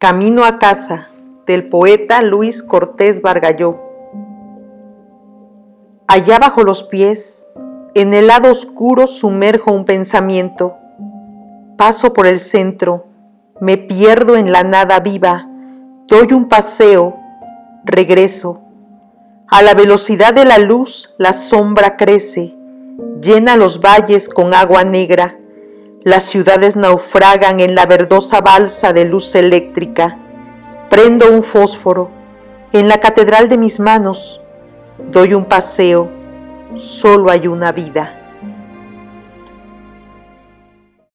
Camino a casa del poeta Luis Cortés Bargalló. Allá bajo los pies, en el lado oscuro sumerjo un pensamiento. Paso por el centro, me pierdo en la nada viva, doy un paseo, regreso. A la velocidad de la luz la sombra crece, llena los valles con agua negra las ciudades naufragan en la verdosa balsa de luz eléctrica. Prendo un fósforo. En la catedral de mis manos doy un paseo. Solo hay una vida.